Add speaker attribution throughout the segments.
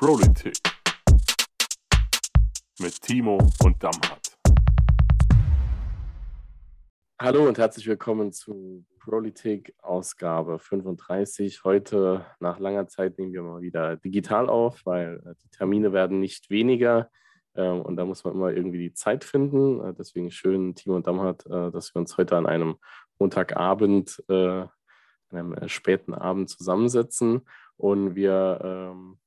Speaker 1: Politik mit Timo und Damhardt.
Speaker 2: Hallo und herzlich willkommen zu Politik Ausgabe 35. Heute nach langer Zeit nehmen wir mal wieder digital auf, weil äh, die Termine werden nicht weniger ähm, und da muss man immer irgendwie die Zeit finden. Äh, deswegen schön, Timo und Damhardt, äh, dass wir uns heute an einem Montagabend, an einem späten Abend zusammensetzen und wir ähm,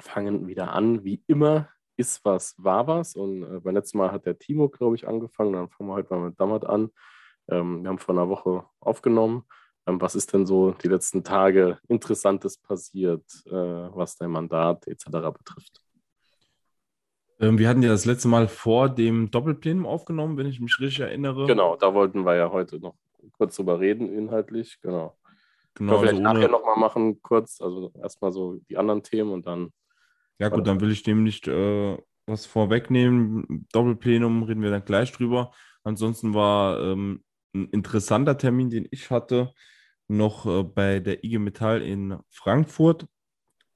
Speaker 2: fangen wieder an, wie immer, ist was, war was. Und äh, beim letzten Mal hat der Timo, glaube ich, angefangen. Dann fangen wir heute mal mit Dammert an. Ähm, wir haben vor einer Woche aufgenommen. Ähm, was ist denn so die letzten Tage Interessantes passiert, äh, was dein Mandat etc. betrifft?
Speaker 3: Ähm, wir hatten ja das letzte Mal vor dem Doppelplenum aufgenommen, wenn ich mich richtig erinnere.
Speaker 2: Genau, da wollten wir ja heute noch kurz drüber reden, inhaltlich. Genau. Genau, vielleicht also nachher nochmal machen, kurz. Also erstmal so die anderen Themen und dann
Speaker 3: ja, gut, dann will ich dem nicht äh, was vorwegnehmen. Doppelplenum reden wir dann gleich drüber. Ansonsten war ähm, ein interessanter Termin, den ich hatte, noch äh, bei der IG Metall in Frankfurt,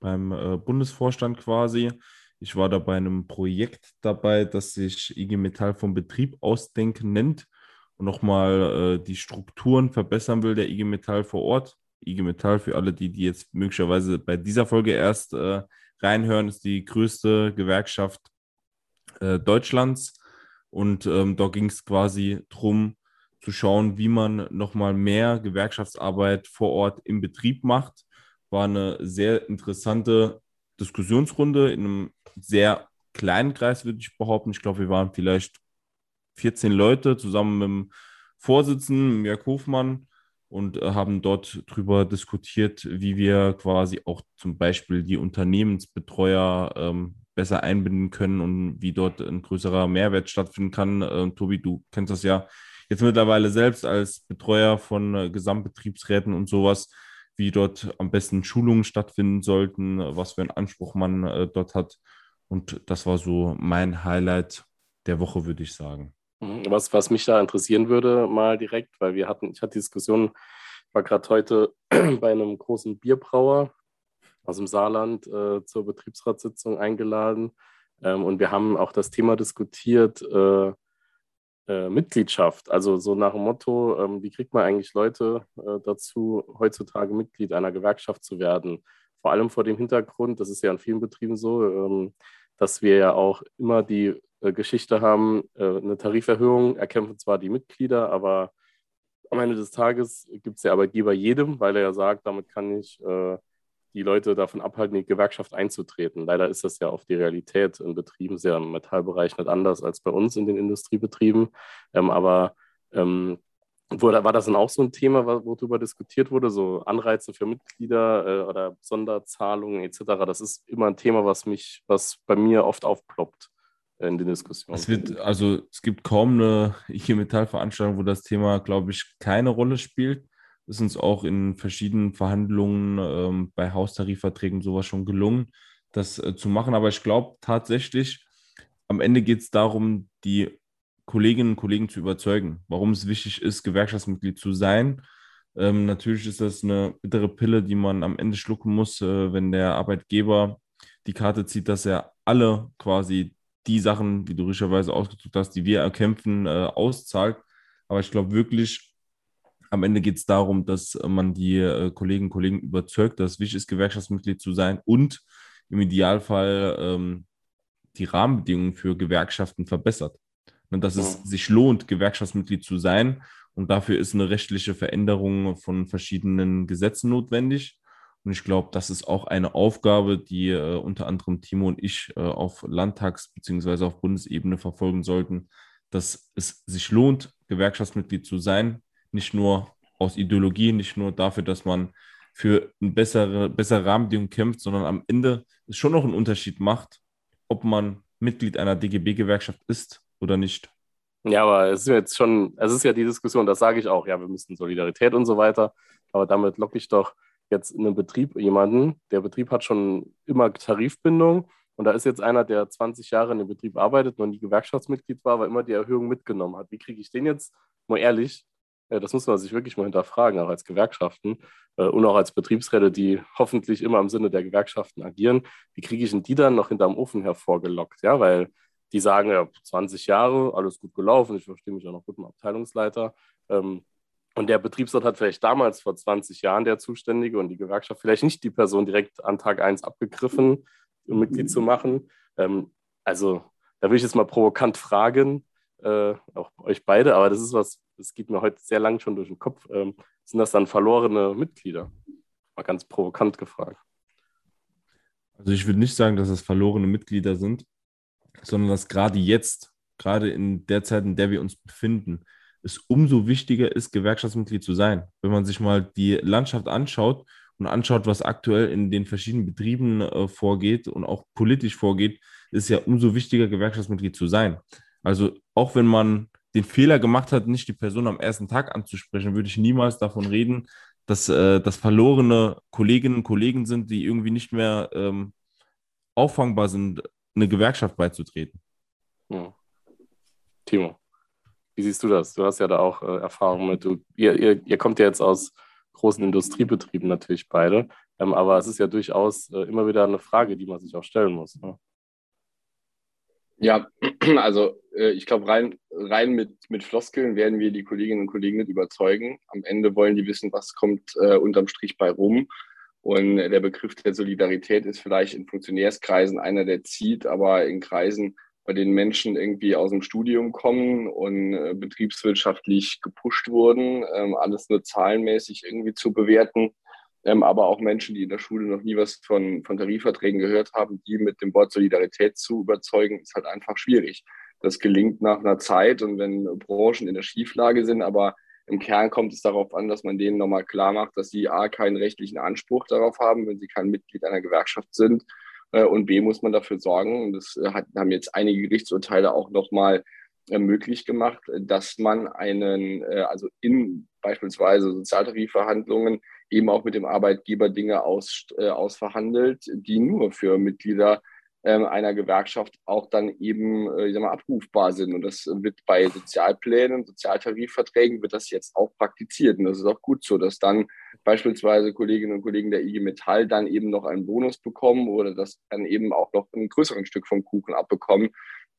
Speaker 3: beim äh, Bundesvorstand quasi. Ich war da bei einem Projekt dabei, das sich IG Metall vom Betrieb ausdenken nennt und nochmal äh, die Strukturen verbessern will, der IG Metall vor Ort. IG Metall, für alle, die, die jetzt möglicherweise bei dieser Folge erst äh, reinhören, ist die größte Gewerkschaft äh, Deutschlands. Und ähm, da ging es quasi darum, zu schauen, wie man nochmal mehr Gewerkschaftsarbeit vor Ort im Betrieb macht. War eine sehr interessante Diskussionsrunde in einem sehr kleinen Kreis, würde ich behaupten. Ich glaube, wir waren vielleicht 14 Leute zusammen mit dem Vorsitzenden, Jörg Hofmann, und äh, haben dort darüber diskutiert, wie wir quasi auch zum Beispiel die Unternehmensbetreuer ähm, besser einbinden können und wie dort ein größerer Mehrwert stattfinden kann. Äh, Tobi, du kennst das ja jetzt mittlerweile selbst als Betreuer von äh, Gesamtbetriebsräten und sowas, wie dort am besten Schulungen stattfinden sollten, was für einen Anspruch man äh, dort hat. Und das war so mein Highlight der Woche, würde ich sagen.
Speaker 2: Mhm. Was, was mich da interessieren würde, mal direkt, weil wir hatten, ich hatte die Diskussion, ich war gerade heute bei einem großen Bierbrauer aus dem Saarland äh, zur Betriebsratssitzung eingeladen ähm, und wir haben auch das Thema diskutiert, äh, äh, Mitgliedschaft. Also so nach dem Motto, ähm, wie kriegt man eigentlich Leute äh, dazu, heutzutage Mitglied einer Gewerkschaft zu werden? Vor allem vor dem Hintergrund, das ist ja in vielen Betrieben so, ähm, dass wir ja auch immer die Geschichte haben, äh, eine Tariferhöhung erkämpfen zwar die Mitglieder, aber am Ende des Tages gibt es der Arbeitgeber jedem, weil er ja sagt, damit kann ich äh, die Leute davon abhalten, in die Gewerkschaft einzutreten. Leider ist das ja auf die Realität in Betrieben sehr im Metallbereich nicht anders als bei uns in den Industriebetrieben. Ähm, aber ähm, war das dann auch so ein Thema, worüber diskutiert wurde, so Anreize für Mitglieder äh, oder Sonderzahlungen etc.? Das ist immer ein Thema, was mich, was bei mir oft aufploppt in den Diskussionen.
Speaker 3: Es wird, also es gibt kaum eine IG Metall-Veranstaltung, wo das Thema, glaube ich, keine Rolle spielt. Ist uns auch in verschiedenen Verhandlungen ähm, bei Haustarifverträgen sowas schon gelungen, das äh, zu machen. Aber ich glaube tatsächlich, am Ende geht es darum, die Kolleginnen und Kollegen zu überzeugen, warum es wichtig ist, Gewerkschaftsmitglied zu sein. Ähm, natürlich ist das eine bittere Pille, die man am Ende schlucken muss, äh, wenn der Arbeitgeber die Karte zieht, dass er alle quasi die Sachen, die du richtigerweise ausgedrückt hast, die wir erkämpfen, äh, auszahlt. Aber ich glaube wirklich, am Ende geht es darum, dass man die äh, Kolleginnen und Kollegen überzeugt, dass es wichtig ist, Gewerkschaftsmitglied zu sein und im Idealfall ähm, die Rahmenbedingungen für Gewerkschaften verbessert. Und dass es sich lohnt, Gewerkschaftsmitglied zu sein. Und dafür ist eine rechtliche Veränderung von verschiedenen Gesetzen notwendig. Und ich glaube, das ist auch eine Aufgabe, die äh, unter anderem Timo und ich äh, auf Landtags- bzw. auf Bundesebene verfolgen sollten, dass es sich lohnt, Gewerkschaftsmitglied zu sein. Nicht nur aus Ideologie, nicht nur dafür, dass man für eine bessere, bessere Rahmenbedingungen kämpft, sondern am Ende es schon noch einen Unterschied macht, ob man Mitglied einer DGB-Gewerkschaft ist oder nicht.
Speaker 2: Ja, aber es ist jetzt schon, es ist ja die Diskussion, das sage ich auch, ja, wir müssen Solidarität und so weiter, aber damit locke ich doch jetzt in einem Betrieb jemanden, der Betrieb hat schon immer Tarifbindung und da ist jetzt einer, der 20 Jahre in dem Betrieb arbeitet, noch nie Gewerkschaftsmitglied war, aber immer die Erhöhung mitgenommen hat. Wie kriege ich den jetzt, mal ehrlich, äh, das muss man sich wirklich mal hinterfragen, auch als Gewerkschaften äh, und auch als Betriebsräte, die hoffentlich immer im Sinne der Gewerkschaften agieren. Wie kriege ich denn die dann noch hinterm Ofen hervorgelockt? Ja, weil die sagen, ja, 20 Jahre, alles gut gelaufen, ich verstehe mich auch noch gut mit dem Abteilungsleiter. Ähm, und der Betriebsrat hat vielleicht damals vor 20 Jahren der Zuständige und die Gewerkschaft vielleicht nicht die Person direkt an Tag 1 abgegriffen, um Mitglied zu machen. Ähm, also da will ich jetzt mal provokant fragen, äh, auch euch beide, aber das ist was, das geht mir heute sehr lang schon durch den Kopf. Ähm, sind das dann verlorene Mitglieder? Mal ganz provokant gefragt.
Speaker 3: Also ich würde nicht sagen, dass es verlorene Mitglieder sind, sondern dass gerade jetzt, gerade in der Zeit, in der wir uns befinden, es umso wichtiger ist, Gewerkschaftsmitglied zu sein. Wenn man sich mal die Landschaft anschaut und anschaut, was aktuell in den verschiedenen Betrieben äh, vorgeht und auch politisch vorgeht, ist ja umso wichtiger, Gewerkschaftsmitglied zu sein. Also auch wenn man den Fehler gemacht hat, nicht die Person am ersten Tag anzusprechen, würde ich niemals davon reden, dass äh, das verlorene Kolleginnen und Kollegen sind, die irgendwie nicht mehr ähm, auffangbar sind, eine Gewerkschaft beizutreten.
Speaker 2: Ja. Timo, wie siehst du das? Du hast ja da auch äh, Erfahrung mit. Du, ihr, ihr, ihr kommt ja jetzt aus großen Industriebetrieben natürlich beide, ähm, aber es ist ja durchaus äh, immer wieder eine Frage, die man sich auch stellen muss. Ne?
Speaker 4: Ja, also äh, ich glaube, rein, rein mit, mit Floskeln werden wir die Kolleginnen und Kollegen nicht überzeugen. Am Ende wollen die wissen, was kommt äh, unterm Strich bei rum. Und der Begriff der Solidarität ist vielleicht in Funktionärskreisen einer, der zieht, aber in Kreisen, bei denen Menschen irgendwie aus dem Studium kommen und äh, betriebswirtschaftlich gepusht wurden, ähm, alles nur zahlenmäßig irgendwie zu bewerten, ähm, aber auch Menschen, die in der Schule noch nie was von, von Tarifverträgen gehört haben, die mit dem Wort Solidarität zu überzeugen, ist halt einfach schwierig. Das gelingt nach einer Zeit und wenn Branchen in der Schieflage sind, aber im Kern kommt es darauf an, dass man denen nochmal klar macht, dass sie A, keinen rechtlichen Anspruch darauf haben, wenn sie kein Mitglied einer Gewerkschaft sind. Äh, und B, muss man dafür sorgen, und das äh, hat, haben jetzt einige Gerichtsurteile auch nochmal äh, möglich gemacht, dass man einen, also in beispielsweise Sozialtarifverhandlungen eben auch mit dem Arbeitgeber Dinge aus, ausverhandelt, die nur für Mitglieder einer Gewerkschaft auch dann eben äh, ich sag mal, abrufbar sind. Und das wird bei Sozialplänen, Sozialtarifverträgen wird das jetzt auch praktiziert. Und das ist auch gut so, dass dann beispielsweise Kolleginnen und Kollegen der IG Metall dann eben noch einen Bonus bekommen oder das dann eben auch noch ein größeren Stück vom Kuchen abbekommen.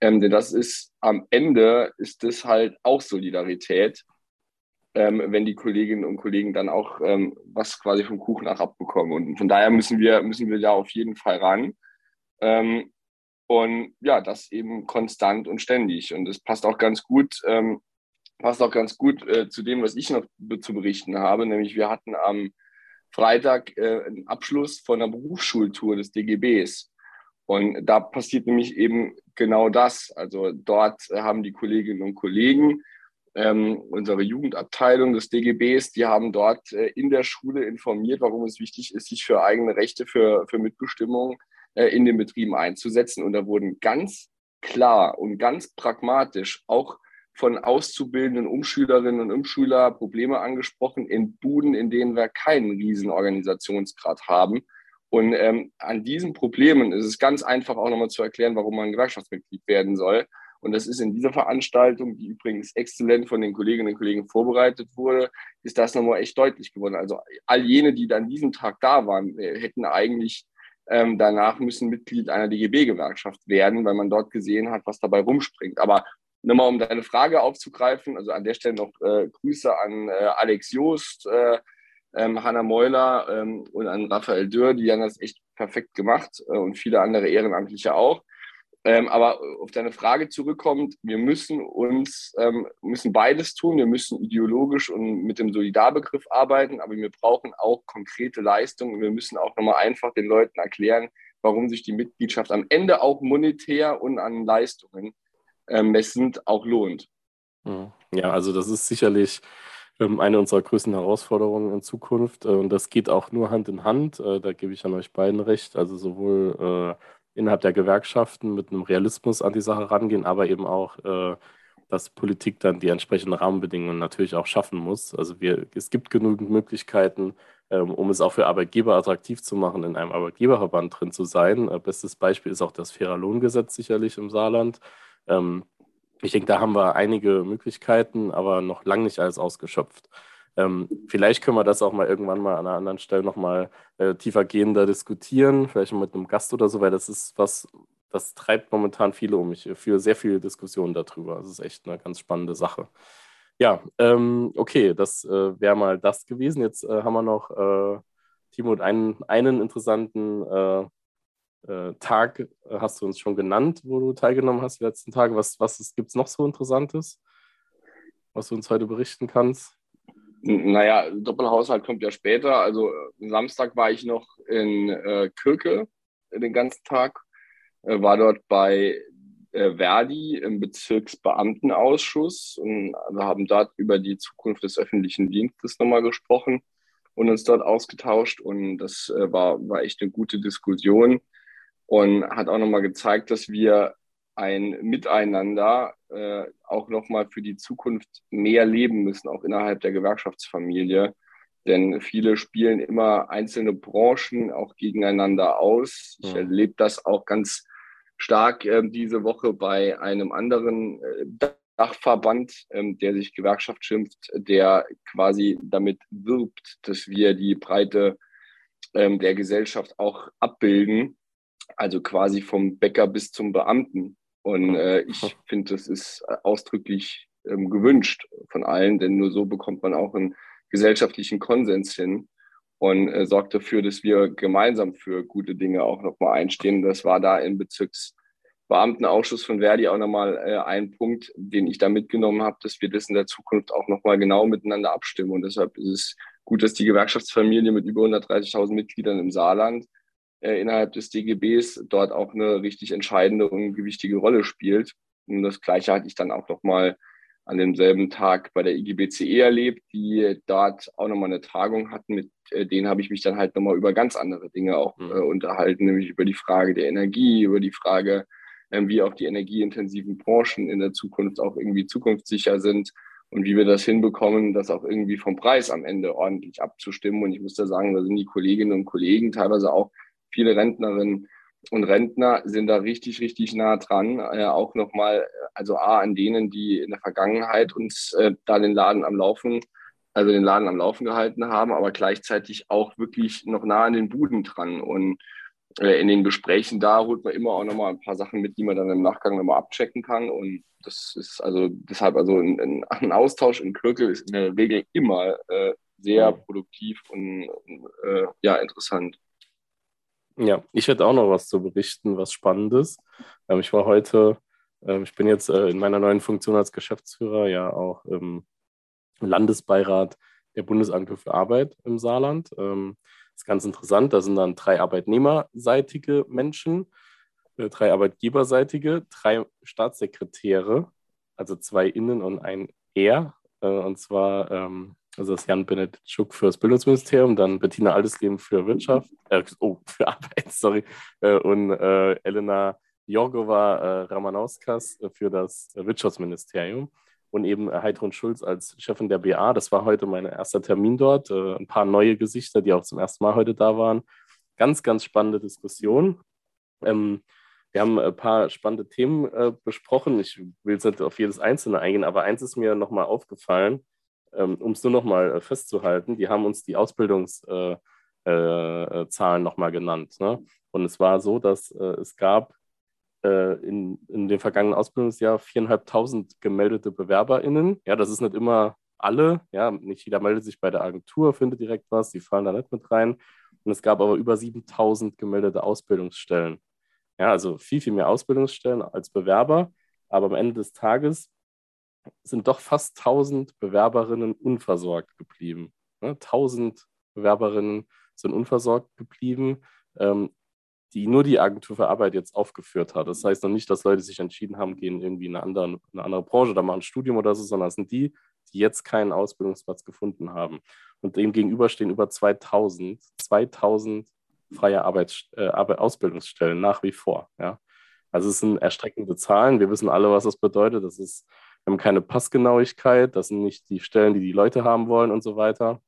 Speaker 4: Ähm, denn das ist am Ende ist das halt auch Solidarität, ähm, wenn die Kolleginnen und Kollegen dann auch ähm, was quasi vom Kuchen auch abbekommen. Und von daher müssen wir, müssen wir da auf jeden Fall ran. Ähm, und ja, das eben konstant und ständig. Und das passt auch ganz gut, ähm, passt auch ganz gut äh, zu dem, was ich noch zu berichten habe. Nämlich wir hatten am Freitag äh, einen Abschluss von einer Berufsschultour des DGBs. Und da passiert nämlich eben genau das. Also dort haben die Kolleginnen und Kollegen, ähm, unsere Jugendabteilung des DGBs, die haben dort äh, in der Schule informiert, warum es wichtig ist, sich für eigene Rechte, für, für Mitbestimmung äh, in den Betrieben einzusetzen. Und da wurden ganz klar und ganz pragmatisch auch von auszubildenden Umschülerinnen und Umschüler Probleme angesprochen in Buden, in denen wir keinen riesen Organisationsgrad haben. Und ähm, an diesen Problemen ist es ganz einfach auch nochmal zu erklären, warum man Gewerkschaftsmitglied werden soll. Und das ist in dieser Veranstaltung, die übrigens exzellent von den Kolleginnen und Kollegen vorbereitet wurde, ist das nochmal echt deutlich geworden. Also all jene, die an diesem Tag da waren, äh, hätten eigentlich ähm, danach müssen Mitglied einer DGB-Gewerkschaft werden, weil man dort gesehen hat, was dabei rumspringt. Aber nochmal, um deine Frage aufzugreifen, also an der Stelle noch äh, Grüße an äh, Alex Joost, äh, ähm, Hanna Meuler ähm, und an Raphael Dürr, die haben das echt perfekt gemacht äh, und viele andere Ehrenamtliche auch. Ähm, aber auf deine Frage zurückkommt, wir müssen uns, ähm, müssen beides tun. Wir müssen ideologisch und mit dem Solidarbegriff arbeiten, aber wir brauchen auch konkrete Leistungen. Wir müssen auch nochmal einfach den Leuten erklären, warum sich die Mitgliedschaft am Ende auch monetär und an Leistungen äh, messend auch lohnt.
Speaker 2: Hm. Ja, also das ist sicherlich ähm, eine unserer größten Herausforderungen in Zukunft. Äh, und das geht auch nur Hand in Hand. Äh, da gebe ich an euch beiden recht. Also sowohl äh, innerhalb der Gewerkschaften mit einem Realismus an die Sache rangehen, aber eben auch, äh, dass Politik dann die entsprechenden Rahmenbedingungen natürlich auch schaffen muss. Also wir, es gibt genügend Möglichkeiten, ähm, um es auch für Arbeitgeber attraktiv zu machen, in einem Arbeitgeberverband drin zu sein. Äh, bestes Beispiel ist auch das Fairer Lohngesetz sicherlich im Saarland. Ähm, ich denke, da haben wir einige Möglichkeiten, aber noch lange nicht alles ausgeschöpft. Ähm, vielleicht können wir das auch mal irgendwann mal an einer anderen Stelle nochmal äh, tiefergehender diskutieren, vielleicht mit einem Gast oder so, weil das ist was, das treibt momentan viele um. Ich führe sehr viele Diskussionen darüber. Das ist echt eine ganz spannende Sache. Ja, ähm, okay, das äh, wäre mal das gewesen. Jetzt äh, haben wir noch, äh, Timo, einen, einen interessanten äh, äh, Tag hast du uns schon genannt, wo du teilgenommen hast die letzten Tage. Was, was gibt es noch so Interessantes, was du uns heute berichten kannst?
Speaker 4: Naja, Doppelhaushalt kommt ja später. Also Samstag war ich noch in äh, Kirke den ganzen Tag, äh, war dort bei äh, Verdi im Bezirksbeamtenausschuss und wir haben dort über die Zukunft des öffentlichen Dienstes nochmal gesprochen und uns dort ausgetauscht und das äh, war, war echt eine gute Diskussion und hat auch nochmal gezeigt, dass wir ein Miteinander äh, auch nochmal für die Zukunft mehr leben müssen, auch innerhalb der Gewerkschaftsfamilie. Denn viele spielen immer einzelne Branchen auch gegeneinander aus. Ich erlebe das auch ganz stark äh, diese Woche bei einem anderen äh, Dachverband, ähm, der sich Gewerkschaft schimpft, der quasi damit wirbt, dass wir die Breite ähm, der Gesellschaft auch abbilden, also quasi vom Bäcker bis zum Beamten. Und äh, ich finde, das ist ausdrücklich ähm, gewünscht von allen, denn nur so bekommt man auch einen gesellschaftlichen Konsens hin und äh, sorgt dafür, dass wir gemeinsam für gute Dinge auch nochmal einstehen. Das war da im Bezirksbeamtenausschuss von Verdi auch nochmal äh, ein Punkt, den ich da mitgenommen habe, dass wir das in der Zukunft auch nochmal genau miteinander abstimmen. Und deshalb ist es gut, dass die Gewerkschaftsfamilie mit über 130.000 Mitgliedern im Saarland äh, innerhalb des DGBs dort auch eine richtig entscheidende und gewichtige Rolle spielt. Und das Gleiche hatte ich dann auch nochmal an demselben Tag bei der IGBCE erlebt, die dort auch nochmal eine Tagung hatten. Mit äh, denen habe ich mich dann halt nochmal über ganz andere Dinge auch mhm. äh, unterhalten, nämlich über die Frage der Energie, über die Frage, äh, wie auch die energieintensiven Branchen in der Zukunft auch irgendwie zukunftssicher sind und wie wir das hinbekommen, das auch irgendwie vom Preis am Ende ordentlich abzustimmen. Und ich muss da sagen, da sind die Kolleginnen und Kollegen teilweise auch viele Rentnerinnen und Rentner sind da richtig, richtig nah dran. Äh, auch nochmal, also A, an denen, die in der Vergangenheit uns äh, da den Laden am Laufen, also den Laden am Laufen gehalten haben, aber gleichzeitig auch wirklich noch nah an den Buden dran. Und äh, in den Gesprächen da holt man immer auch nochmal ein paar Sachen mit, die man dann im Nachgang nochmal abchecken kann. Und das ist also deshalb, also ein, ein Austausch in Kirkel ist in der Regel immer äh, sehr produktiv und äh, ja, interessant.
Speaker 2: Ja, ich hätte auch noch was zu berichten, was Spannendes. Ähm, ich war heute, ähm, ich bin jetzt äh, in meiner neuen Funktion als Geschäftsführer ja auch im Landesbeirat der Bundesagentur für Arbeit im Saarland. Ähm, das ist ganz interessant. Da sind dann drei arbeitnehmerseitige Menschen, äh, drei arbeitgeberseitige, drei Staatssekretäre, also zwei Innen und ein Er. Äh, und zwar also das Jan Benedikt Schuck für das Bildungsministerium, dann Bettina Aldesleben für Wirtschaft, äh, oh, für Arbeit, sorry, äh, und äh, Elena Jorgova äh, Ramanauskas für das Wirtschaftsministerium und eben Heidrun Schulz als Chefin der BA. Das war heute mein erster Termin dort. Äh, ein paar neue Gesichter, die auch zum ersten Mal heute da waren. Ganz, ganz spannende Diskussion. Ähm, wir haben ein paar spannende Themen äh, besprochen. Ich will jetzt nicht auf jedes einzelne eingehen, aber eins ist mir nochmal aufgefallen um es nur noch mal äh, festzuhalten, die haben uns die Ausbildungszahlen äh, äh, noch mal genannt. Ne? Und es war so, dass es gab in, in dem vergangenen Ausbildungsjahr viereinhalbtausend gemeldete BewerberInnen. Ja, das ist nicht immer alle. Ja, nicht jeder meldet sich bei der Agentur, findet direkt was, die fallen da nicht mit rein. Und es gab aber über 7000 gemeldete Ausbildungsstellen. Ja, also viel, viel mehr Ausbildungsstellen als Bewerber. Aber am Ende des Tages sind doch fast 1000 Bewerberinnen unversorgt geblieben. Ne? 1000 Bewerberinnen sind unversorgt geblieben, ähm, die nur die Agentur für Arbeit jetzt aufgeführt hat. Das heißt noch nicht, dass Leute sich entschieden haben, gehen irgendwie in eine andere, eine andere Branche oder machen ein Studium oder so, sondern es sind die, die jetzt keinen Ausbildungsplatz gefunden haben. Und dem gegenüber stehen über 2000, 2000 freie Arbeits, äh, Ausbildungsstellen nach wie vor. Ja? Also es sind erstreckende Zahlen. Wir wissen alle, was das bedeutet. Das ist wir haben keine Passgenauigkeit, das sind nicht die Stellen, die die Leute haben wollen und so weiter.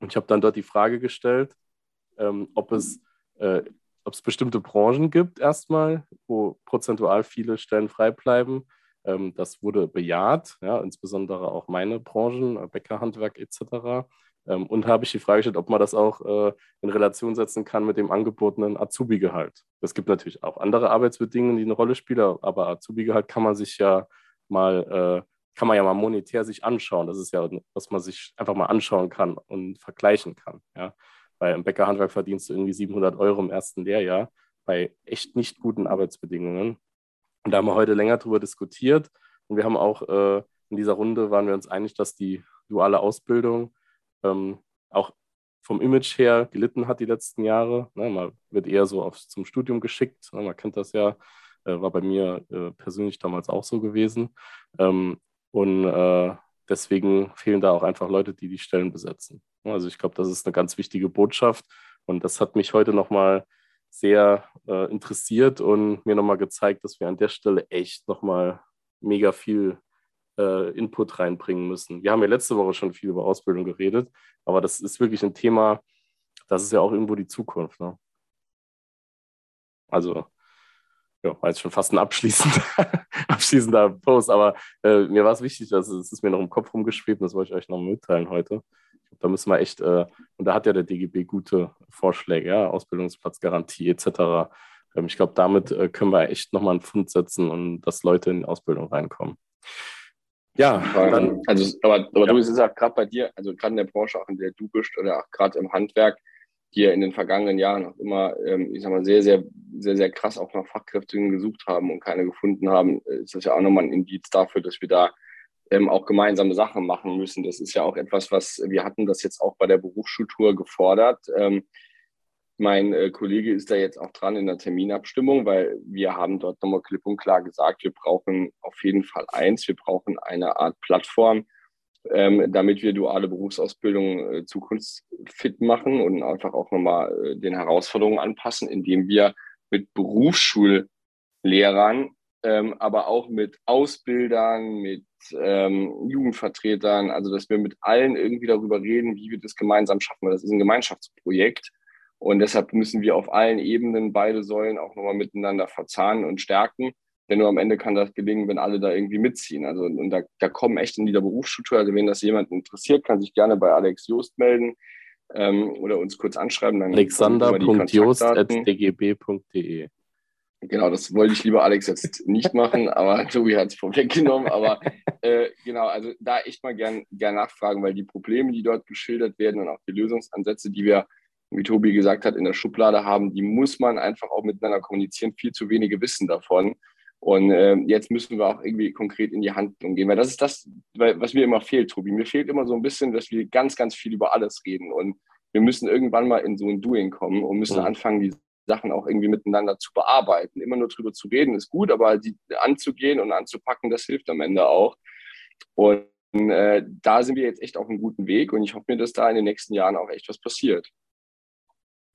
Speaker 2: Und ich habe dann dort die Frage gestellt, ähm, ob, es, äh, ob es bestimmte Branchen gibt, erstmal, wo prozentual viele Stellen frei bleiben. Ähm, das wurde bejaht, ja, insbesondere auch meine Branchen, äh, Bäckerhandwerk etc. Ähm, und habe ich die Frage gestellt, ob man das auch äh, in Relation setzen kann mit dem angebotenen Azubi-Gehalt. Es gibt natürlich auch andere Arbeitsbedingungen, die eine Rolle spielen, aber Azubi-Gehalt kann man sich ja mal, äh, kann man ja mal monetär sich anschauen. Das ist ja, was man sich einfach mal anschauen kann und vergleichen kann. Ja? Weil im Bäckerhandwerk verdienst du irgendwie 700 Euro im ersten Lehrjahr bei echt nicht guten Arbeitsbedingungen. Und da haben wir heute länger darüber diskutiert und wir haben auch äh, in dieser Runde waren wir uns einig, dass die duale Ausbildung ähm, auch vom Image her gelitten hat die letzten Jahre. Ne, man wird eher so auf, zum Studium geschickt. Ne, man kennt das ja, war bei mir äh, persönlich damals auch so gewesen. Ähm, und äh, deswegen fehlen da auch einfach Leute, die die Stellen besetzen. Also ich glaube, das ist eine ganz wichtige Botschaft. Und das hat mich heute nochmal sehr äh, interessiert und mir nochmal gezeigt, dass wir an der Stelle echt nochmal mega viel äh, Input reinbringen müssen. Wir haben ja letzte Woche schon viel über Ausbildung geredet, aber das ist wirklich ein Thema, das ist ja auch irgendwo die Zukunft. Ne? Also, ja, war jetzt schon fast ein abschließender, abschließender Post, aber äh, mir war es wichtig, dass es, ist mir noch im Kopf rumgeschwebt und das wollte ich euch noch mitteilen heute. Da müssen wir echt, äh, und da hat ja der DGB gute Vorschläge, ja, Ausbildungsplatzgarantie etc. Ähm, ich glaube, damit äh, können wir echt nochmal einen Fund setzen und dass Leute in die Ausbildung reinkommen.
Speaker 4: Ja, dann, also, aber, aber ja. du, es ist auch gerade bei dir, also gerade in der Branche, auch in der du bist oder auch gerade im Handwerk, hier in den vergangenen Jahren auch immer, ähm, ich sag mal, sehr, sehr, sehr, sehr krass auch nach Fachkräften gesucht haben und keine gefunden haben, ist das ja auch nochmal ein Indiz dafür, dass wir da ähm, auch gemeinsame Sachen machen müssen. Das ist ja auch etwas, was wir hatten das jetzt auch bei der Berufsschultour gefordert. Ähm, mein äh, Kollege ist da jetzt auch dran in der Terminabstimmung, weil wir haben dort nochmal klipp und klar gesagt, wir brauchen auf jeden Fall eins, wir brauchen eine Art Plattform, ähm, damit wir duale Berufsausbildung äh, zukunftsfit machen und einfach auch nochmal äh, den Herausforderungen anpassen, indem wir mit Berufsschullehrern, ähm, aber auch mit Ausbildern, mit ähm, Jugendvertretern, also dass wir mit allen irgendwie darüber reden, wie wir das gemeinsam schaffen, weil das ist ein Gemeinschaftsprojekt und deshalb müssen wir auf allen Ebenen beide Säulen auch nochmal miteinander verzahnen und stärken. Denn nur am Ende kann das gelingen, wenn alle da irgendwie mitziehen. Also und da, da kommen echt in dieser Berufsstruktur. Also wenn das jemand interessiert, kann sich gerne bei Alex Joost melden ähm, oder uns kurz anschreiben.
Speaker 2: Alexander.jost.dgb.de
Speaker 4: Genau, das wollte ich lieber Alex jetzt nicht machen, aber Tobi hat es vorweggenommen. Aber äh, genau, also da echt mal gern, gern nachfragen, weil die Probleme, die dort geschildert werden und auch die Lösungsansätze, die wir wie Tobi gesagt hat, in der Schublade haben, die muss man einfach auch miteinander kommunizieren. Viel zu wenige wissen davon. Und äh, jetzt müssen wir auch irgendwie konkret in die Handlung gehen, weil das ist das, was mir immer fehlt, Tobi. Mir fehlt immer so ein bisschen, dass wir ganz, ganz viel über alles reden. Und wir müssen irgendwann mal in so ein Doing kommen und müssen mhm. anfangen, die Sachen auch irgendwie miteinander zu bearbeiten. Immer nur drüber zu reden ist gut, aber die anzugehen und anzupacken, das hilft am Ende auch. Und äh, da sind wir jetzt echt auf einem guten Weg und ich hoffe mir, dass da in den nächsten Jahren auch echt was passiert.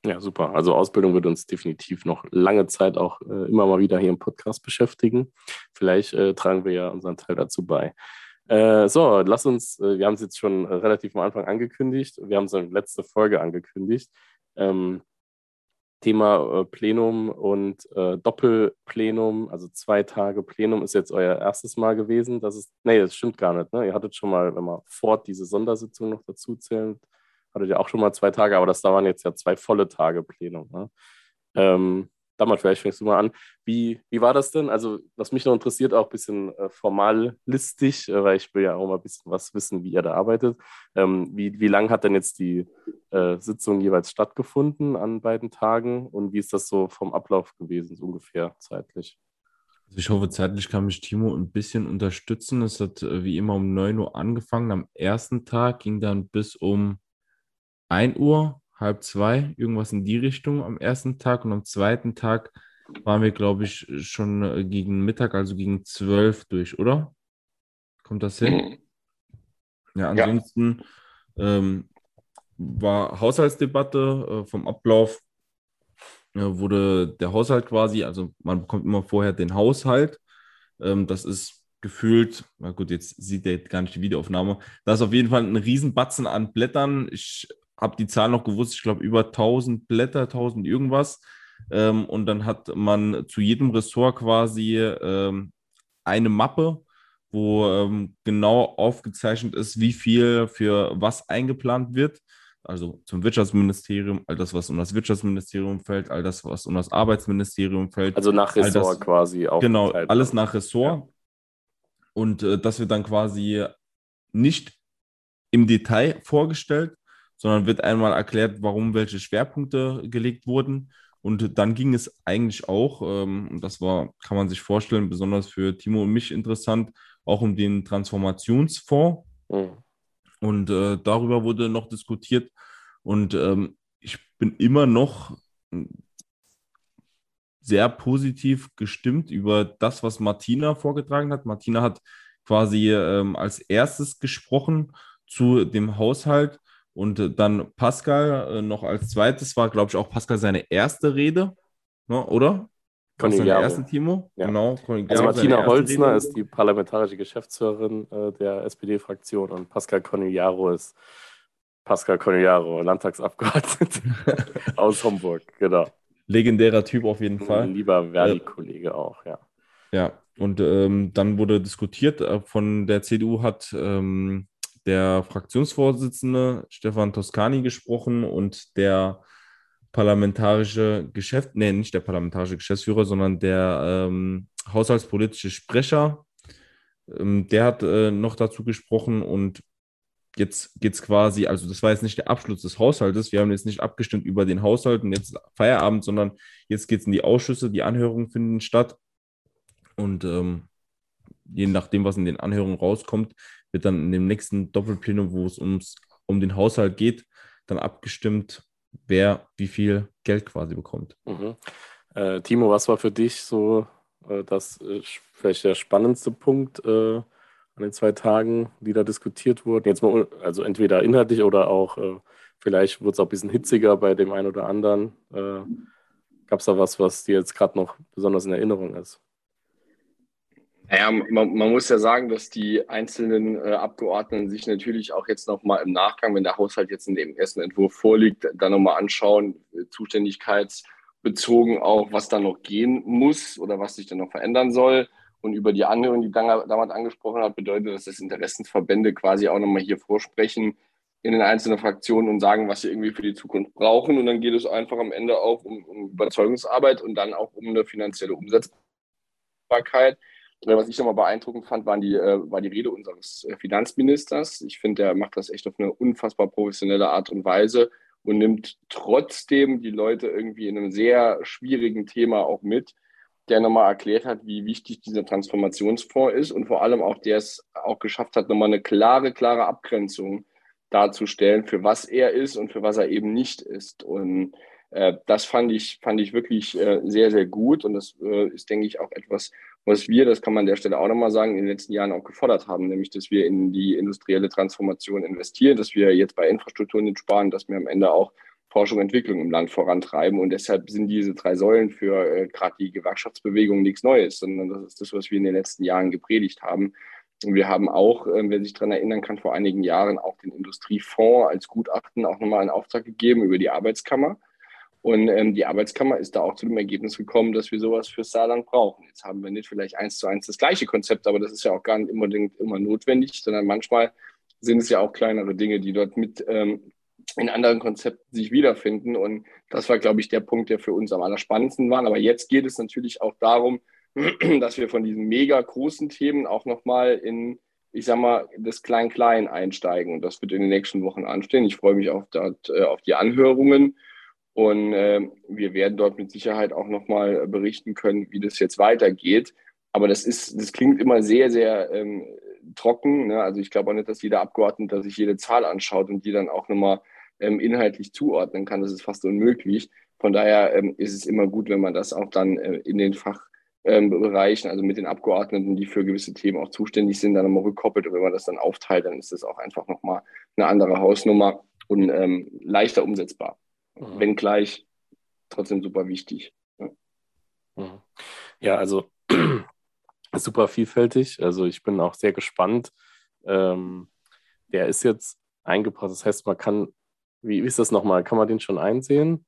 Speaker 2: Ja, super. Also Ausbildung wird uns definitiv noch lange Zeit auch äh, immer mal wieder hier im Podcast beschäftigen. Vielleicht äh, tragen wir ja unseren Teil dazu bei. Äh, so, lass uns, äh, wir haben es jetzt schon relativ am Anfang angekündigt. Wir haben es in der letzten Folge angekündigt. Ähm, Thema äh, Plenum und äh, Doppelplenum, also zwei Tage Plenum ist jetzt euer erstes Mal gewesen. Das ist, nee, das stimmt gar nicht. Ne? Ihr hattet schon mal, wenn man fort diese Sondersitzung noch dazu zählt, hattet ja auch schon mal zwei Tage, aber das da waren jetzt ja zwei volle Tage Plenum. Ne? Ähm, damals vielleicht fängst du mal an. Wie, wie war das denn? Also, was mich noch interessiert, auch ein bisschen äh, formalistisch, äh, weil ich will ja auch mal ein bisschen was wissen, wie ihr da arbeitet. Ähm, wie wie lang hat denn jetzt die äh, Sitzung jeweils stattgefunden an beiden Tagen und wie ist das so vom Ablauf gewesen, so ungefähr zeitlich?
Speaker 3: Also ich hoffe, zeitlich kann mich Timo ein bisschen unterstützen. Es hat äh, wie immer um 9 Uhr angefangen. Am ersten Tag ging dann bis um 1 Uhr, halb zwei, irgendwas in die Richtung am ersten Tag. Und am zweiten Tag waren wir, glaube ich, schon äh, gegen Mittag, also gegen 12 durch, oder? Kommt das hin? Mhm. Ja, ansonsten ja. Ähm, war Haushaltsdebatte äh, vom Ablauf. Äh, wurde der Haushalt quasi, also man bekommt immer vorher den Haushalt. Ähm, das ist gefühlt, na gut, jetzt sieht der gar nicht die Videoaufnahme. Da ist auf jeden Fall ein Riesenbatzen an Blättern. Ich habe die Zahl noch gewusst, ich glaube über 1000 Blätter, 1000 irgendwas. Ähm, und dann hat man zu jedem Ressort quasi ähm, eine Mappe, wo ähm, genau aufgezeichnet ist, wie viel für was eingeplant wird. Also zum Wirtschaftsministerium, all das, was um das Wirtschaftsministerium fällt, all das, was um das Arbeitsministerium fällt.
Speaker 2: Also nach
Speaker 3: all das-
Speaker 2: Ressort quasi auch.
Speaker 3: Genau, alles nach Ressort. Und äh, das wird dann quasi nicht im Detail vorgestellt, sondern wird einmal erklärt, warum welche Schwerpunkte gelegt wurden. Und dann ging es eigentlich auch, ähm, und das war, kann man sich vorstellen, besonders für Timo und mich interessant, auch um den Transformationsfonds.
Speaker 2: Mhm.
Speaker 3: Und äh, darüber wurde noch diskutiert. Und ähm, ich bin immer noch sehr positiv gestimmt über das, was Martina vorgetragen hat. Martina hat quasi ähm, als erstes gesprochen zu dem Haushalt und äh, dann Pascal äh, noch als zweites war, glaube ich, auch Pascal seine erste Rede, ne, oder?
Speaker 2: Conigliaro.
Speaker 3: erste, Timo?
Speaker 2: Ja.
Speaker 3: Genau.
Speaker 2: Also
Speaker 3: Conigliaro, seine
Speaker 2: Martina Holzner
Speaker 3: Rede.
Speaker 2: ist die parlamentarische Geschäftsführerin äh, der SPD-Fraktion und Pascal Conigliaro ist Pascal Conigliaro, Landtagsabgeordneter aus Homburg, genau.
Speaker 3: legendärer Typ auf jeden
Speaker 2: Ein
Speaker 3: Fall.
Speaker 2: lieber Verdi-Kollege auch, ja.
Speaker 3: Ja, und ähm, dann wurde diskutiert, äh, von der CDU hat ähm, der Fraktionsvorsitzende Stefan Toscani gesprochen und der parlamentarische Geschäft, nee, nicht der parlamentarische Geschäftsführer, sondern der ähm, haushaltspolitische Sprecher, ähm, der hat äh, noch dazu gesprochen und jetzt geht es quasi, also das war jetzt nicht der Abschluss des Haushaltes, wir haben jetzt nicht abgestimmt über den Haushalt und jetzt Feierabend, sondern jetzt geht es in die Ausschüsse, die Anhörungen finden statt. Und ähm, je nachdem, was in den Anhörungen rauskommt, wird dann in dem nächsten Doppelplenum, wo es ums, um den Haushalt geht, dann abgestimmt, wer wie viel Geld quasi bekommt.
Speaker 2: Mhm. Äh, Timo, was war für dich so äh, das äh, vielleicht der spannendste Punkt äh, an den zwei Tagen, die da diskutiert wurden? Jetzt mal, also entweder inhaltlich oder auch äh, vielleicht wurde es auch ein bisschen hitziger bei dem einen oder anderen. Äh, Gab es da was, was dir jetzt gerade noch besonders in Erinnerung ist?
Speaker 4: Naja, man, man muss ja sagen, dass die einzelnen äh, Abgeordneten sich natürlich auch jetzt nochmal im Nachgang, wenn der Haushalt jetzt in dem ersten Entwurf vorliegt, dann nochmal anschauen, äh, zuständigkeitsbezogen auch, was da noch gehen muss oder was sich dann noch verändern soll. Und über die Anhörung, die Danga damals angesprochen hat, bedeutet, dass das Interessensverbände quasi auch nochmal hier vorsprechen in den einzelnen Fraktionen und sagen, was sie irgendwie für die Zukunft brauchen. Und dann geht es einfach am Ende auch um, um Überzeugungsarbeit und dann auch um eine finanzielle Umsetzbarkeit. Was ich nochmal beeindruckend fand, waren die, äh, war die Rede unseres äh, Finanzministers. Ich finde, der macht das echt auf eine unfassbar professionelle Art und Weise und nimmt trotzdem die Leute irgendwie in einem sehr schwierigen Thema auch mit, der nochmal erklärt hat, wie wichtig dieser Transformationsfonds ist und vor allem auch, der es auch geschafft hat, nochmal eine klare, klare Abgrenzung darzustellen, für was er ist und für was er eben nicht ist. Und das fand ich, fand ich wirklich äh, sehr, sehr gut. Und das äh, ist, denke ich, auch etwas, was wir, das kann man an der Stelle auch nochmal sagen, in den letzten Jahren auch gefordert haben, nämlich, dass wir in die industrielle Transformation investieren, dass wir jetzt bei Infrastruktur nicht sparen, dass wir am Ende auch Forschung und Entwicklung im Land vorantreiben. Und deshalb sind diese drei Säulen für äh, gerade die Gewerkschaftsbewegung nichts Neues, sondern das ist das, was wir in den letzten Jahren gepredigt haben. Und wir haben auch, äh, wer sich daran erinnern kann, vor einigen Jahren auch den Industriefonds als Gutachten auch nochmal einen Auftrag gegeben über die Arbeitskammer. Und ähm, die Arbeitskammer ist da auch zu dem Ergebnis gekommen, dass wir sowas für Saarland brauchen. Jetzt haben wir nicht vielleicht eins zu eins das gleiche Konzept, aber das ist ja auch gar nicht unbedingt immer notwendig, sondern manchmal sind es ja auch kleinere Dinge, die dort mit ähm, in anderen Konzepten sich wiederfinden. Und das war, glaube ich, der Punkt, der für uns am allerspannendsten war. Aber jetzt geht es natürlich auch darum, dass wir von diesen mega großen Themen auch nochmal in, ich sag mal, das Klein-Klein einsteigen. Und das wird in den nächsten Wochen anstehen. Ich freue mich auf, dort, äh, auf die Anhörungen. Und äh, wir werden dort mit Sicherheit auch nochmal berichten können, wie das jetzt weitergeht. Aber das ist, das klingt immer sehr, sehr ähm, trocken. Ne? Also ich glaube auch nicht, dass jeder Abgeordnete sich jede Zahl anschaut und die dann auch nochmal ähm, inhaltlich zuordnen kann. Das ist fast unmöglich. Von daher ähm, ist es immer gut, wenn man das auch dann äh, in den Fachbereichen, also mit den Abgeordneten, die für gewisse Themen auch zuständig sind, dann nochmal rückkoppelt. Und wenn man das dann aufteilt, dann ist das auch einfach nochmal eine andere Hausnummer und ähm, leichter umsetzbar.
Speaker 2: Mhm.
Speaker 4: Wenngleich trotzdem super wichtig.
Speaker 2: Mhm. Ja, also super vielfältig. Also ich bin auch sehr gespannt. Ähm, der ist jetzt eingebracht. Das heißt, man kann, wie, wie ist das nochmal? Kann man den schon einsehen?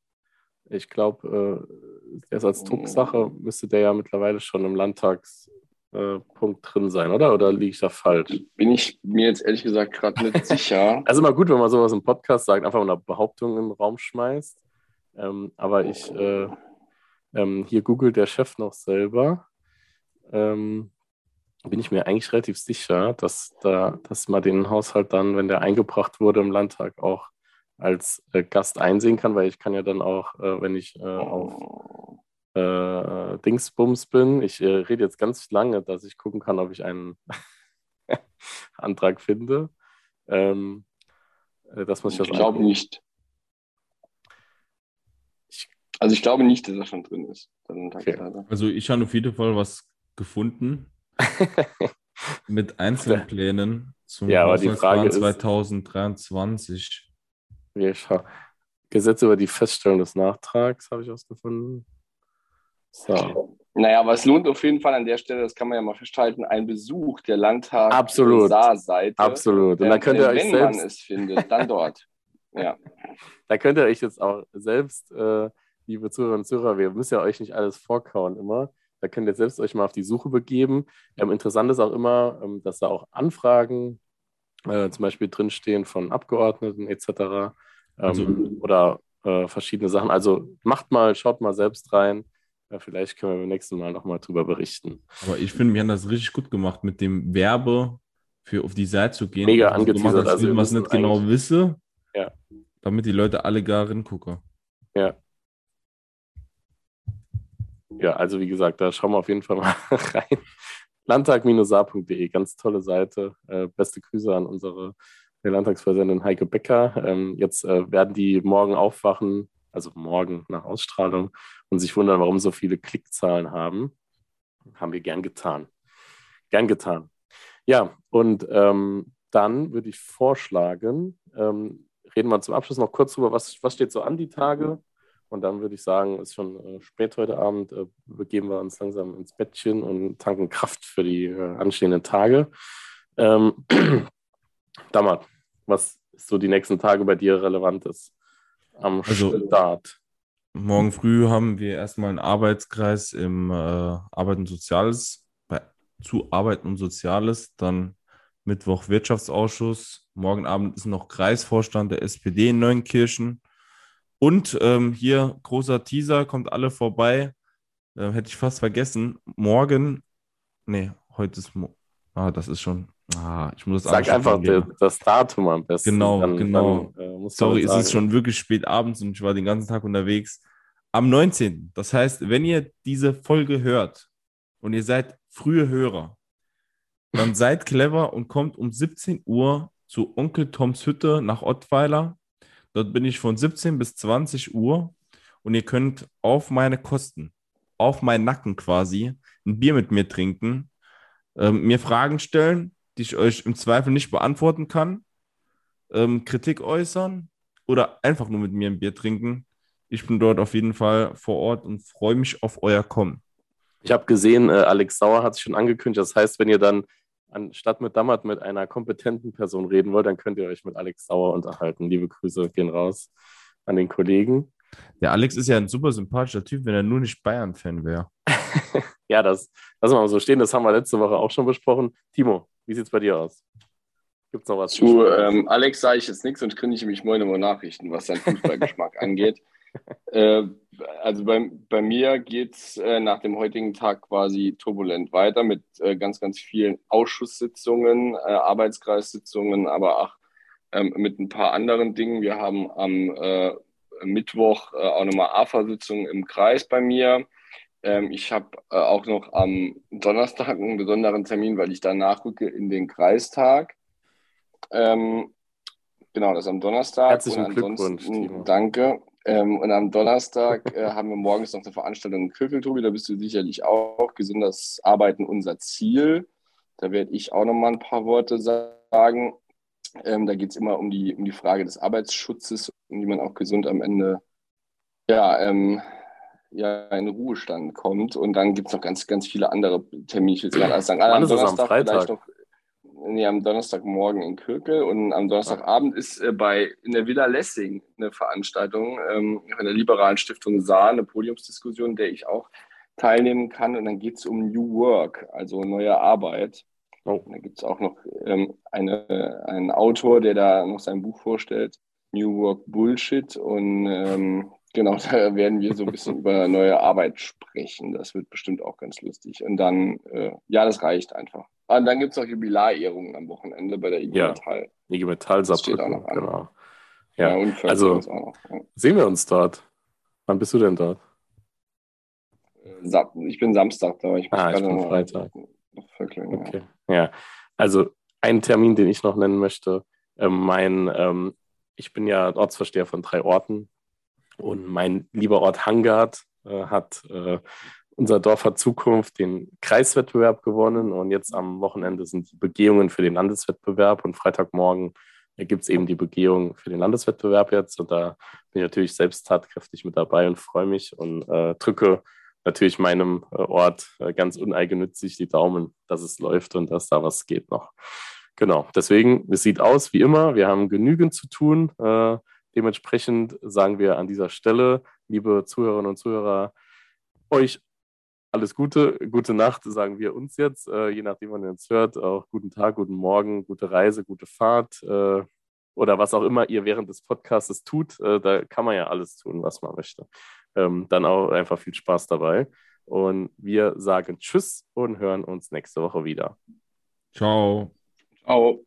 Speaker 2: Ich glaube, äh, der ist als Drucksache, müsste der ja mittlerweile schon im Landtags, Punkt drin sein, oder? Oder liege ich da falsch?
Speaker 4: Bin ich mir jetzt ehrlich gesagt gerade nicht sicher.
Speaker 2: Also immer gut, wenn man sowas im Podcast sagt, einfach mal eine Behauptung in den Raum schmeißt. Ähm, aber ich, äh, ähm, hier googelt der Chef noch selber. Ähm, bin ich mir eigentlich relativ sicher, dass, da, dass man den Haushalt dann, wenn der eingebracht wurde im Landtag, auch als äh, Gast einsehen kann, weil ich kann ja dann auch, äh, wenn ich äh, auf äh, Dingsbums bin, ich äh, rede jetzt ganz lange, dass ich gucken kann, ob ich einen Antrag finde. Ähm, äh, dass man sich
Speaker 4: Ich
Speaker 2: das
Speaker 4: glaube
Speaker 2: anguckt.
Speaker 4: nicht. Also ich glaube nicht, dass er schon drin ist. Landtagsleiter.
Speaker 3: Also ich habe auf jeden Fall was gefunden mit Einzelplänen zum
Speaker 2: Ja, aber die Frage ist-
Speaker 3: 2023.
Speaker 2: Wir scha- Gesetz über die Feststellung des Nachtrags habe ich ausgefunden. So.
Speaker 4: Naja, aber es lohnt auf jeden Fall an der Stelle, das kann man ja mal festhalten, ein Besuch der Landtag
Speaker 2: Absolut.
Speaker 4: Saar-Seite.
Speaker 2: Absolut. Und da könnt ihr euch
Speaker 4: wenn man
Speaker 2: selbst,
Speaker 4: es findet, dann dort. Ja.
Speaker 2: da könnt ihr euch jetzt auch selbst, äh, liebe Zuhörer und Zuhörer, wir müssen ja euch nicht alles vorkauen immer. Da könnt ihr selbst euch mal auf die Suche begeben. Ähm, interessant ist auch immer, ähm, dass da auch Anfragen äh, zum Beispiel drinstehen von Abgeordneten etc. Ähm,
Speaker 3: Also-
Speaker 2: oder äh, verschiedene Sachen. Also macht mal, schaut mal selbst rein. Ja, vielleicht können wir beim nächsten Mal nochmal drüber berichten.
Speaker 3: Aber ich finde, wir haben das richtig gut gemacht, mit dem Werbe für auf die Seite zu gehen.
Speaker 2: Mega
Speaker 3: gemacht,
Speaker 2: angeteasert,
Speaker 3: als
Speaker 2: also
Speaker 3: man es
Speaker 2: müssen
Speaker 3: nicht genau wisse.
Speaker 2: Ja.
Speaker 3: Damit die Leute alle gar hingucken.
Speaker 2: Ja, also wie gesagt, da schauen wir auf jeden Fall mal rein. Landtag-saar.de, ganz tolle Seite. Äh, beste Grüße an unsere Landtagspräsidentin Heike Becker. Ähm, jetzt äh, werden die morgen aufwachen, also morgen nach Ausstrahlung, und sich wundern, warum so viele Klickzahlen haben. Haben wir gern getan. Gern getan. Ja, und ähm, dann würde ich vorschlagen, ähm, reden wir zum Abschluss noch kurz drüber, was, was steht so an die Tage. Und dann würde ich sagen, es ist schon äh, spät heute Abend, äh, begeben wir uns langsam ins Bettchen und tanken Kraft für die äh, anstehenden Tage. Ähm, Dammert, was ist so die nächsten Tage bei dir Relevantes am
Speaker 3: Also-
Speaker 2: Start?
Speaker 3: Morgen früh haben wir erstmal einen Arbeitskreis im äh, Arbeit und Soziales, bei, zu Arbeit und Soziales, dann Mittwoch Wirtschaftsausschuss, morgen Abend ist noch Kreisvorstand der SPD in Neunkirchen und ähm, hier großer Teaser, kommt alle vorbei, äh, hätte ich fast vergessen, morgen, nee, heute ist, ah, das ist schon, ah, ich muss das
Speaker 2: Sag einfach das Datum am besten.
Speaker 3: Genau, genau.
Speaker 2: äh, muss man
Speaker 3: Sorry, es
Speaker 2: sagen.
Speaker 3: ist schon wirklich spät abends und ich war den ganzen Tag unterwegs. Am 19. Das heißt, wenn ihr diese Folge hört und ihr seid frühe Hörer, dann seid clever und kommt um 17 Uhr zu Onkel Toms Hütte nach Ottweiler. Dort bin ich von 17 bis 20 Uhr und ihr könnt auf meine Kosten, auf meinen Nacken quasi, ein Bier mit mir trinken, ähm, mir Fragen stellen, die ich euch im Zweifel nicht beantworten kann ähm, Kritik äußern oder einfach nur mit mir ein Bier trinken. Ich bin dort auf jeden Fall vor Ort und freue mich auf euer Kommen.
Speaker 2: Ich habe gesehen, äh, Alex Sauer hat sich schon angekündigt. Das heißt, wenn ihr dann anstatt mit Dammert mit einer kompetenten Person reden wollt, dann könnt ihr euch mit Alex Sauer unterhalten. Liebe Grüße gehen raus an den Kollegen.
Speaker 3: Der Alex ist ja ein super sympathischer Typ, wenn er nur nicht Bayern-Fan wäre.
Speaker 2: Ja, das lassen wir mal so stehen. Das haben wir letzte Woche auch schon besprochen. Timo, wie sieht es bei dir aus? Gibt es noch was?
Speaker 4: Zu ähm, Alex sage ich jetzt nichts und kriege ich mich morgen immer Nachrichten, was seinen Fußballgeschmack angeht. Äh, also bei, bei mir geht es äh, nach dem heutigen Tag quasi turbulent weiter mit äh, ganz, ganz vielen Ausschusssitzungen, äh, Arbeitskreissitzungen, aber auch ähm, mit ein paar anderen Dingen. Wir haben am äh, Mittwoch äh, auch nochmal AFA-Sitzungen im Kreis bei mir. Ähm, ich habe auch noch am Donnerstag einen besonderen Termin, weil ich da nachrücke in den Kreistag. Ähm, genau, das am Donnerstag.
Speaker 2: Herzlichen
Speaker 4: Und
Speaker 2: Glückwunsch, Timo.
Speaker 4: Danke. Ähm, und am Donnerstag äh, haben wir morgens noch eine Veranstaltung in Kökeltobi, da bist du sicherlich auch. Gesundes Arbeiten unser Ziel. Da werde ich auch nochmal ein paar Worte sagen. Ähm, da geht es immer um die, um die Frage des Arbeitsschutzes und wie man auch gesund am Ende ja, ähm, ja, in Ruhestand kommt. Und dann gibt es noch ganz, ganz viele andere Termine. Ich will jetzt gerade alles sagen.
Speaker 2: Wann ist es am Freitag?
Speaker 4: vielleicht noch Nee, am Donnerstagmorgen in Kirkel und am Donnerstagabend ist äh, bei in der Villa Lessing eine Veranstaltung ähm, von der Liberalen Stiftung Saar, eine Podiumsdiskussion, der ich auch teilnehmen kann. Und dann geht es um New Work, also neue Arbeit.
Speaker 2: Oh.
Speaker 4: Da gibt es auch noch ähm, eine, einen Autor, der da noch sein Buch vorstellt, New Work Bullshit. Und ähm, genau, da werden wir so ein bisschen über neue Arbeit sprechen. Das wird bestimmt auch ganz lustig. Und dann, äh, ja, das reicht einfach. Und dann gibt es noch Jubilarehrungen am Wochenende bei der IG
Speaker 2: Ja.
Speaker 4: Metall.
Speaker 2: IG Metall
Speaker 4: auch
Speaker 2: Saarbrücken, genau. Ja,
Speaker 4: und Völker
Speaker 2: also-
Speaker 4: auch. Ja.
Speaker 2: sehen wir uns dort. Wann bist du denn dort?
Speaker 4: Äh, Ich bin Samstag da. Ich muss
Speaker 2: Ah, ich bin
Speaker 4: noch-
Speaker 2: Freitag.
Speaker 4: noch Vöckeln, ja.
Speaker 2: Okay. Ja, also ein Termin, den ich noch nennen möchte. Ähm, mein, ähm, ich bin ja Ortsversteher von drei Orten und mein lieber Ort Hangard äh, hat äh, unser Dorf hat Zukunft den Kreiswettbewerb gewonnen. Und jetzt am Wochenende sind die Begehungen für den Landeswettbewerb. Und Freitagmorgen gibt es eben die Begehung für den Landeswettbewerb jetzt. Und da bin ich natürlich selbst tatkräftig mit dabei und freue mich und äh, drücke natürlich meinem äh, Ort äh, ganz uneigennützig die Daumen, dass es läuft und dass da was geht noch. Genau, deswegen, es sieht aus wie immer, wir haben genügend zu tun. Äh, dementsprechend sagen wir an dieser Stelle, liebe Zuhörerinnen und Zuhörer, euch alles Gute, gute Nacht, sagen wir uns jetzt, äh, je nachdem, wann ihr uns hört. Auch guten Tag, guten Morgen, gute Reise, gute Fahrt äh, oder was auch immer ihr während des Podcasts tut. Äh, da kann man ja alles tun, was man möchte. Ähm, dann auch einfach viel Spaß dabei. Und wir sagen Tschüss und hören uns nächste Woche wieder.
Speaker 3: Ciao.
Speaker 4: Ciao.